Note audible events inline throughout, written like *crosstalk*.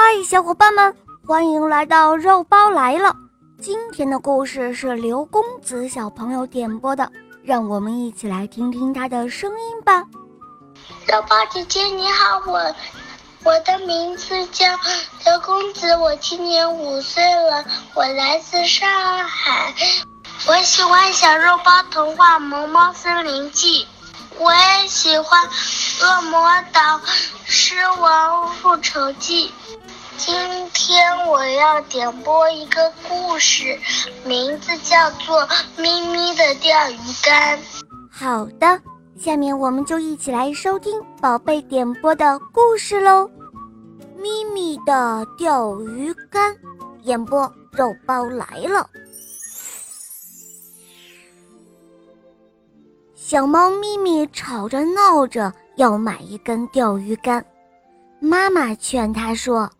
嗨，小伙伴们，欢迎来到肉包来了。今天的故事是刘公子小朋友点播的，让我们一起来听听他的声音吧。肉包姐姐你好，我我的名字叫刘公子，我今年五岁了，我来自上海，我喜欢小肉包童话《萌猫森林记》，我也喜欢《恶魔岛狮王复仇记》。今天我要点播一个故事，名字叫做《咪咪的钓鱼竿》。好的，下面我们就一起来收听宝贝点播的故事喽。咪咪的钓鱼竿，演播肉包来了。小猫咪咪吵着闹着要买一根钓鱼竿，妈妈劝它说。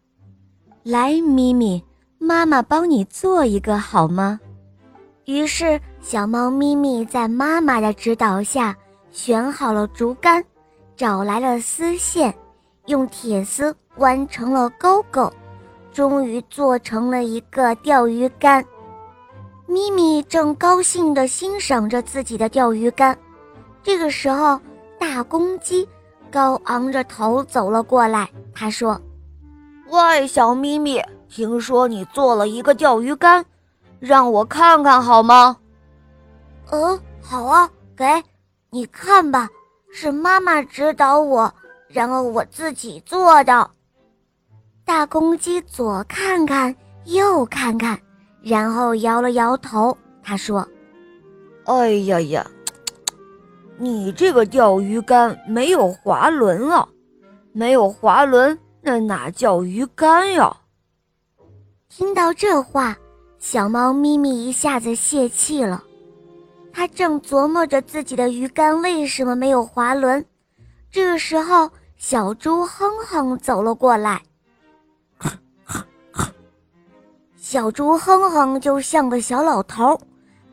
来，咪咪，妈妈帮你做一个好吗？于是，小猫咪咪在妈妈的指导下选好了竹竿，找来了丝线，用铁丝弯成了钩钩，终于做成了一个钓鱼竿。咪咪正高兴地欣赏着自己的钓鱼竿，这个时候，大公鸡高昂着头走了过来，他说。喂，小咪咪，听说你做了一个钓鱼竿，让我看看好吗？嗯，好啊，给你看吧，是妈妈指导我，然后我自己做的。大公鸡左看看，右看看，然后摇了摇头，他说：“哎呀呀，你这个钓鱼竿没有滑轮啊，没有滑轮。”那哪叫鱼竿呀？听到这话，小猫咪咪一下子泄气了。它正琢磨着自己的鱼竿为什么没有滑轮。这个时候，小猪哼哼走了过来。小猪哼哼就像个小老头，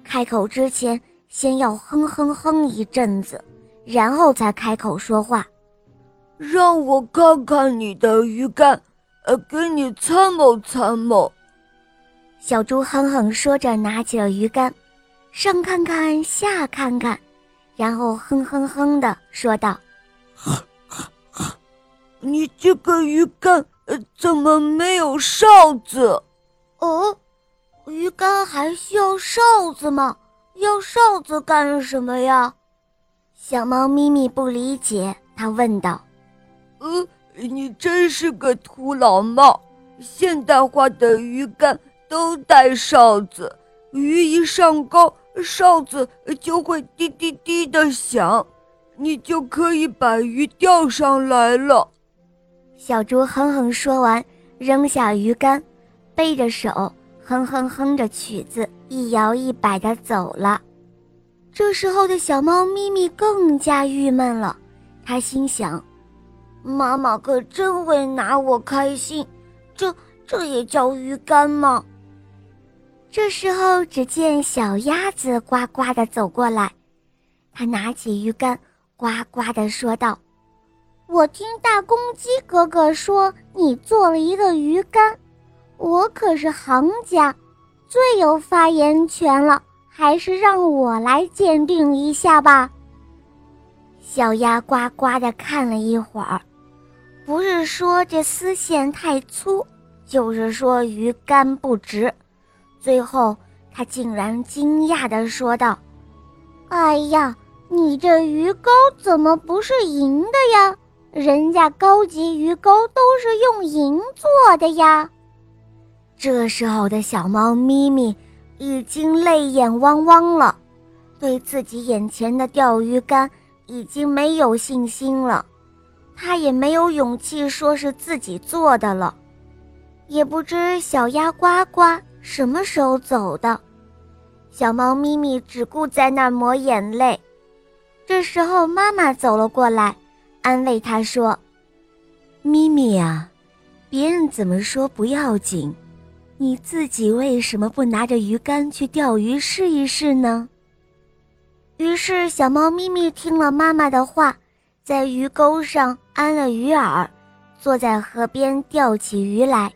开口之前先要哼哼哼一阵子，然后才开口说话。让我看看你的鱼竿，呃，给你参谋参谋。小猪哼哼说着，拿起了鱼竿，上看看，下看看，然后哼哼哼的说道：“ *laughs* 你这个鱼竿，呃，怎么没有哨子？哦，鱼竿还需要哨子吗？要哨子干什么呀？”小猫咪咪不理解，它问道。呃，你真是个土老帽！现代化的鱼竿都带哨子，鱼一上钩，哨子就会滴滴滴的响，你就可以把鱼钓上来了。小猪哼哼说完，扔下鱼竿，背着手，哼哼哼着曲子，一摇一摆的走了。这时候的小猫咪咪更加郁闷了，它心想。妈妈可真会拿我开心，这这也叫鱼竿吗？这时候，只见小鸭子呱呱的走过来，它拿起鱼竿，呱呱的说道：“我听大公鸡哥哥说你做了一个鱼竿，我可是行家，最有发言权了，还是让我来鉴定一下吧。”小鸭呱呱的看了一会儿。不是说这丝线太粗，就是说鱼竿不直。最后，他竟然惊讶地说道：“哎呀，你这鱼钩怎么不是银的呀？人家高级鱼钩都是用银做的呀！”这时候的小猫咪咪已经泪眼汪汪了，对自己眼前的钓鱼竿已经没有信心了。他也没有勇气说是自己做的了，也不知小鸭呱呱什么时候走的，小猫咪咪只顾在那儿抹眼泪。这时候，妈妈走了过来，安慰他说：“咪咪呀，别人怎么说不要紧，你自己为什么不拿着鱼竿去钓鱼试一试呢？”于是，小猫咪咪听了妈妈的话。在鱼钩上安了鱼饵，坐在河边钓起鱼来。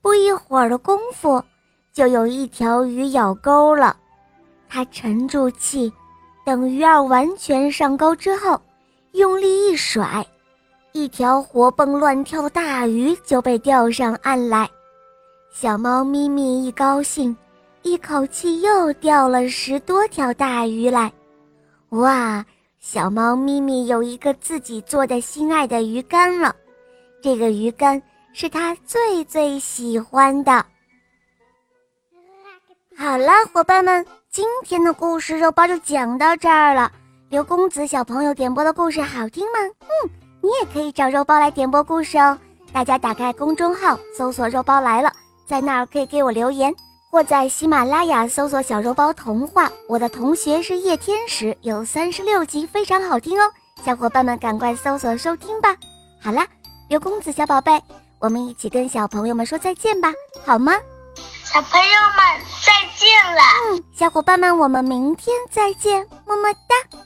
不一会儿的功夫，就有一条鱼咬钩了。他沉住气，等鱼儿完全上钩之后，用力一甩，一条活蹦乱跳的大鱼就被钓上岸来。小猫咪咪一高兴，一口气又钓了十多条大鱼来。哇！小猫咪咪有一个自己做的心爱的鱼竿了，这个鱼竿。是它最最喜欢的。好了，伙伴们，今天的故事肉包就讲到这儿了。刘公子小朋友点播的故事好听吗？嗯，你也可以找肉包来点播故事哦。大家打开公众号搜索“肉包来了”，在那儿可以给我留言，或在喜马拉雅搜索“小肉包童话”。我的同学是叶天使，有三十六集，非常好听哦。小伙伴们赶快搜索收听吧。好啦，刘公子小宝贝。我们一起跟小朋友们说再见吧，好吗？小朋友们再见了。嗯，小伙伴们，我们明天再见，么么哒。